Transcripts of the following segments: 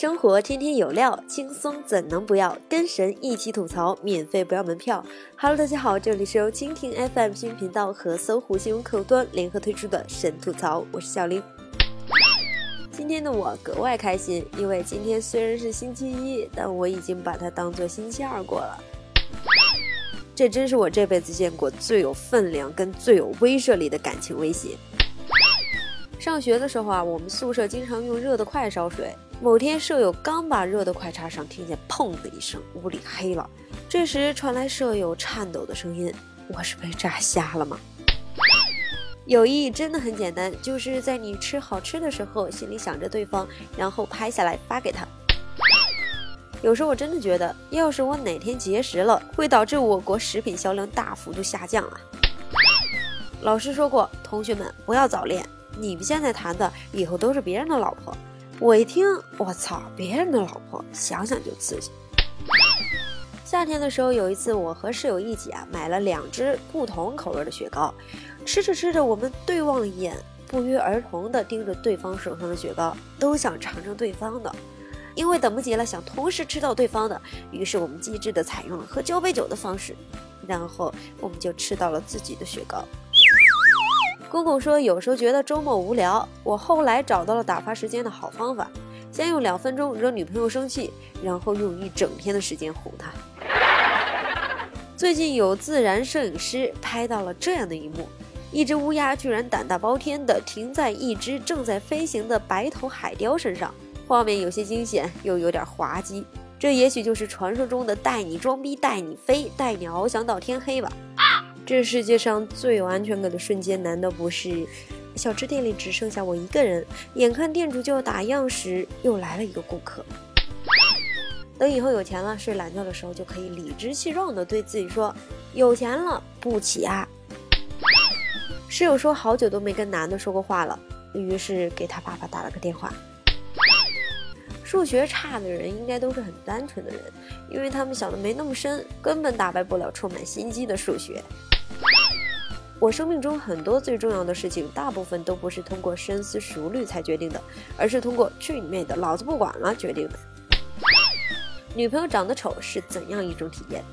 生活天天有料，轻松怎能不要？跟神一起吐槽，免费不要门票。Hello，大家好，这里是由蜻蜓 FM 新频道和搜狐新闻客户端联合推出的神吐槽，我是小林。今天的我格外开心，因为今天虽然是星期一，但我已经把它当做星期二过了。这真是我这辈子见过最有分量跟最有威慑力的感情威胁。上学的时候啊，我们宿舍经常用热得快烧水。某天，舍友刚把热的快插上，听见“砰”的一声，屋里黑了。这时传来舍友颤抖的声音：“我是被炸瞎了吗？”友谊真的很简单，就是在你吃好吃的时候，心里想着对方，然后拍下来发给他。有时候我真的觉得，要是我哪天节食了，会导致我国食品销量大幅度下降啊。老师说过，同学们不要早恋，你们现在谈的，以后都是别人的老婆。我一听，我操，别人的老婆，想想就刺激。夏天的时候，有一次，我和室友一起啊，买了两只不同口味的雪糕，吃着吃着，我们对望了一眼，不约而同地盯着对方手上的雪糕，都想尝尝对方的，因为等不及了，想同时吃到对方的，于是我们机智地采用了喝交杯酒的方式，然后我们就吃到了自己的雪糕。公公说，有时候觉得周末无聊，我后来找到了打发时间的好方法：先用两分钟惹女朋友生气，然后用一整天的时间哄她。最近有自然摄影师拍到了这样的一幕：一只乌鸦居然胆大包天的停在一只正在飞行的白头海雕身上，画面有些惊险，又有点滑稽。这也许就是传说中的带你装逼、带你飞、带你翱翔到天黑吧。这世界上最有安全感的瞬间，难道不是小吃店里只剩下我一个人，眼看店主就要打烊时，又来了一个顾客？等以后有钱了，睡懒觉的时候，就可以理直气壮地对自己说：“有钱了，不起啊！”室友说好久都没跟男的说过话了，于是给他爸爸打了个电话。数学差的人应该都是很单纯的人，因为他们想的没那么深，根本打败不了充满心机的数学。我生命中很多最重要的事情，大部分都不是通过深思熟虑才决定的，而是通过“去你妹的，老子不管了”决定的。女朋友长得丑是怎样一种体验？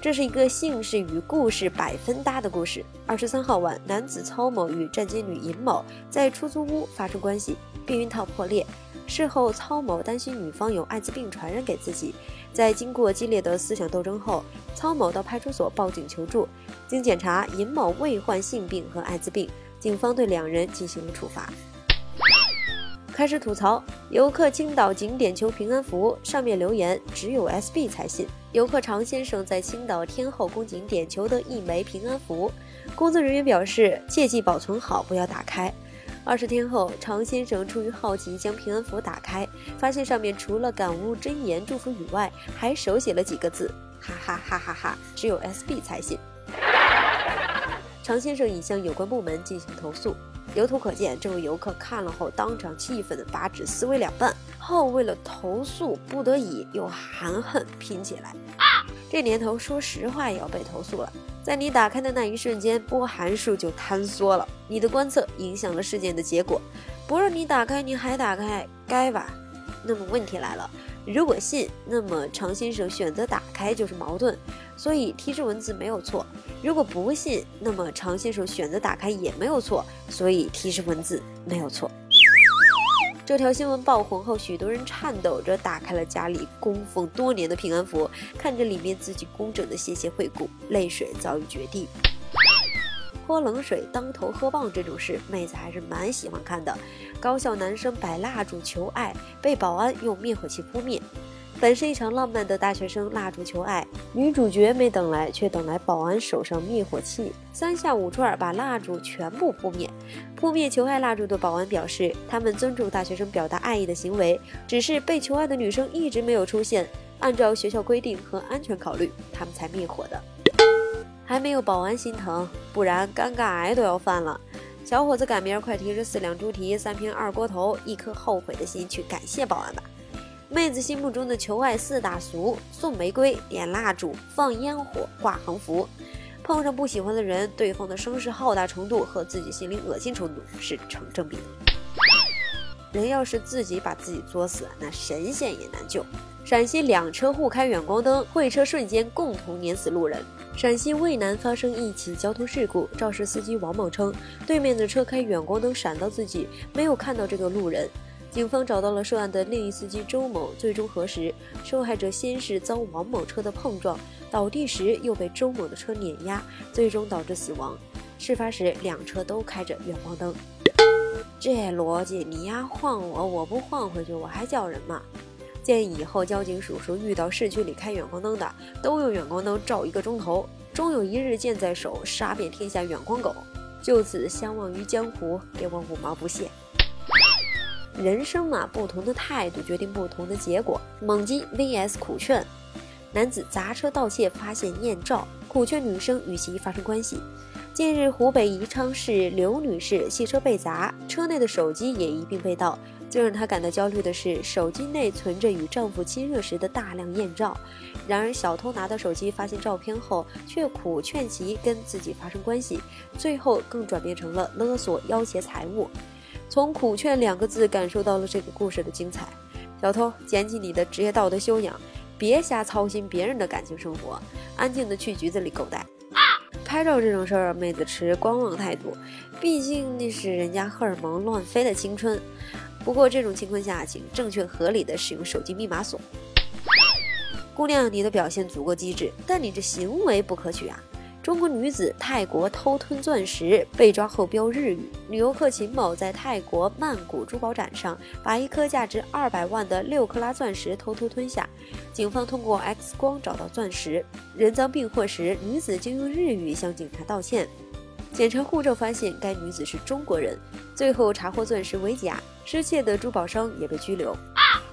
这是一个姓氏与故事百分搭的故事。二十三号晚，男子曹某与站街女尹某在出租屋发生关系，避孕套破裂。事后，曹某担心女方有艾滋病传染给自己，在经过激烈的思想斗争后，曹某到派出所报警求助。经检查，尹某未患性病和艾滋病，警方对两人进行了处罚。开始吐槽游客青岛景点求平安符，上面留言只有 SB 才信。游客常先生在青岛天后宫景点求得一枚平安符，工作人员表示切记保存好，不要打开。二十天后，常先生出于好奇将平安符打开，发现上面除了感悟真言祝福语外，还手写了几个字：哈哈哈哈哈！只有 SB 才信。常先生已向有关部门进行投诉。由图可见，这位游客看了后当场气愤的把纸撕为两半，后为了投诉，不得已又含恨拼起来。这年头，说实话也要被投诉了。在你打开的那一瞬间，波函数就坍缩了。你的观测影响了事件的结果，不让你打开，你还打开，该吧？那么问题来了，如果信，那么常先生选择打开就是矛盾，所以提示文字没有错；如果不信，那么常先生选择打开也没有错，所以提示文字没有错。这条新闻爆红后，许多人颤抖着打开了家里供奉多年的平安符，看着里面自己工整的谢谢惠顾，泪水早已决堤。泼冷水当头喝棒这种事，妹子还是蛮喜欢看的。高校男生摆蜡烛求爱，被保安用灭火器扑灭。本是一场浪漫的大学生蜡烛求爱，女主角没等来，却等来保安手上灭火器，三下五除二把蜡烛全部扑灭。扑灭求爱蜡烛的保安表示，他们尊重大学生表达爱意的行为，只是被求爱的女生一直没有出现，按照学校规定和安全考虑，他们才灭火的。还没有保安心疼，不然尴尬癌都要犯了。小伙子，赶明儿快提着四两猪蹄、三瓶二锅头、一颗后悔的心去感谢保安吧。妹子心目中的求爱四大俗：送玫瑰、点蜡烛、放烟火、挂横幅。碰上不喜欢的人，对方的声势浩大程度和自己心里恶心程度是成正比的。人要是自己把自己作死，那神仙也难救。陕西两车互开远光灯，会车瞬间共同碾死路人。陕西渭南发生一起交通事故，肇事司机王某称，对面的车开远光灯闪到自己，没有看到这个路人。警方找到了涉案的另一司机周某，最终核实，受害者先是遭王某车的碰撞，倒地时又被周某的车碾压，最终导致死亡。事发时两车都开着远光灯，这逻辑你丫晃我，我不晃回去，我还叫人吗？建议以后交警叔叔遇到市区里开远光灯的，都用远光灯照一个钟头，终有一日剑在手，杀遍天下远光狗。就此相忘于江湖，给我五毛不谢。人生嘛，不同的态度决定不同的结果。猛击 vs 苦劝，男子砸车盗窃发现艳照，苦劝女生与其发生关系。近日，湖北宜昌市刘女士汽车被砸，车内的手机也一并被盗。最让她感到焦虑的是，手机内存着与丈夫亲热时的大量艳照。然而，小偷拿到手机发现照片后，却苦劝其跟自己发生关系，最后更转变成了勒索要挟财物。从“苦劝”两个字感受到了这个故事的精彩。小偷，捡起你的职业道德修养，别瞎操心别人的感情生活，安静的去局子里狗带。拍照这种事儿，妹子持观望态度，毕竟那是人家荷尔蒙乱飞的青春。不过这种情况下，请正确合理的使用手机密码锁。姑娘，你的表现足够机智，但你这行为不可取啊！中国女子泰国偷吞钻石被抓后标日语。女游客秦某在泰国曼谷珠宝展上把一颗价值二百万的六克拉钻石偷偷吞下，警方通过 X 光找到钻石。人赃并获时，女子竟用日语向警察道歉。检查护照发现该女子是中国人，最后查获钻石为假，失窃的珠宝商也被拘留。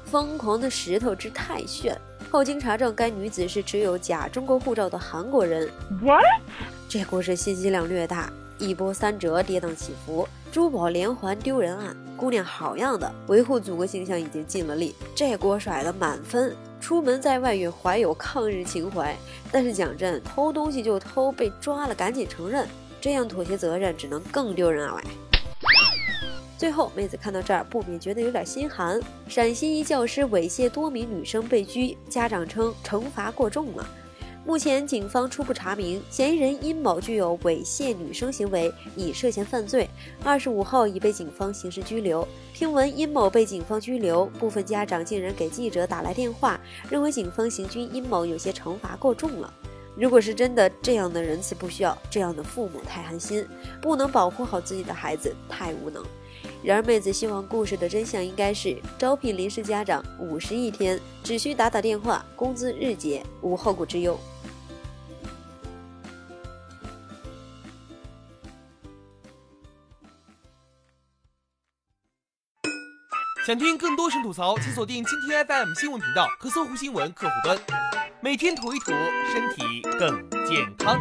疯狂的石头之太炫。后经查证，该女子是持有假中国护照的韩国人。What？这故事信息量略大，一波三折，跌宕起伏。珠宝连环丢人案，姑娘好样的，维护祖国形象已经尽了力，这锅甩的满分。出门在外也怀有抗日情怀，但是讲真，偷东西就偷，被抓了赶紧承认，这样妥协责任只能更丢人啊！喂。最后，妹子看到这儿不免觉得有点心寒。陕西一教师猥亵多名女生被拘，家长称惩罚过重了。目前，警方初步查明，嫌疑人殷某具有猥亵女生行为，已涉嫌犯罪。二十五号已被警方刑事拘留。听闻殷某被警方拘留，部分家长竟然给记者打来电话，认为警方刑拘殷某有些惩罚过重了。如果是真的，这样的仁慈不需要，这样的父母太寒心，不能保护好自己的孩子，太无能。然而，妹子希望故事的真相应该是招聘临时家长五十一天，只需打打电话，工资日结，无后顾之忧。想听更多神吐槽，请锁定今天 FM 新闻频道和搜狐新闻客户端，每天吐一吐，身体更健康。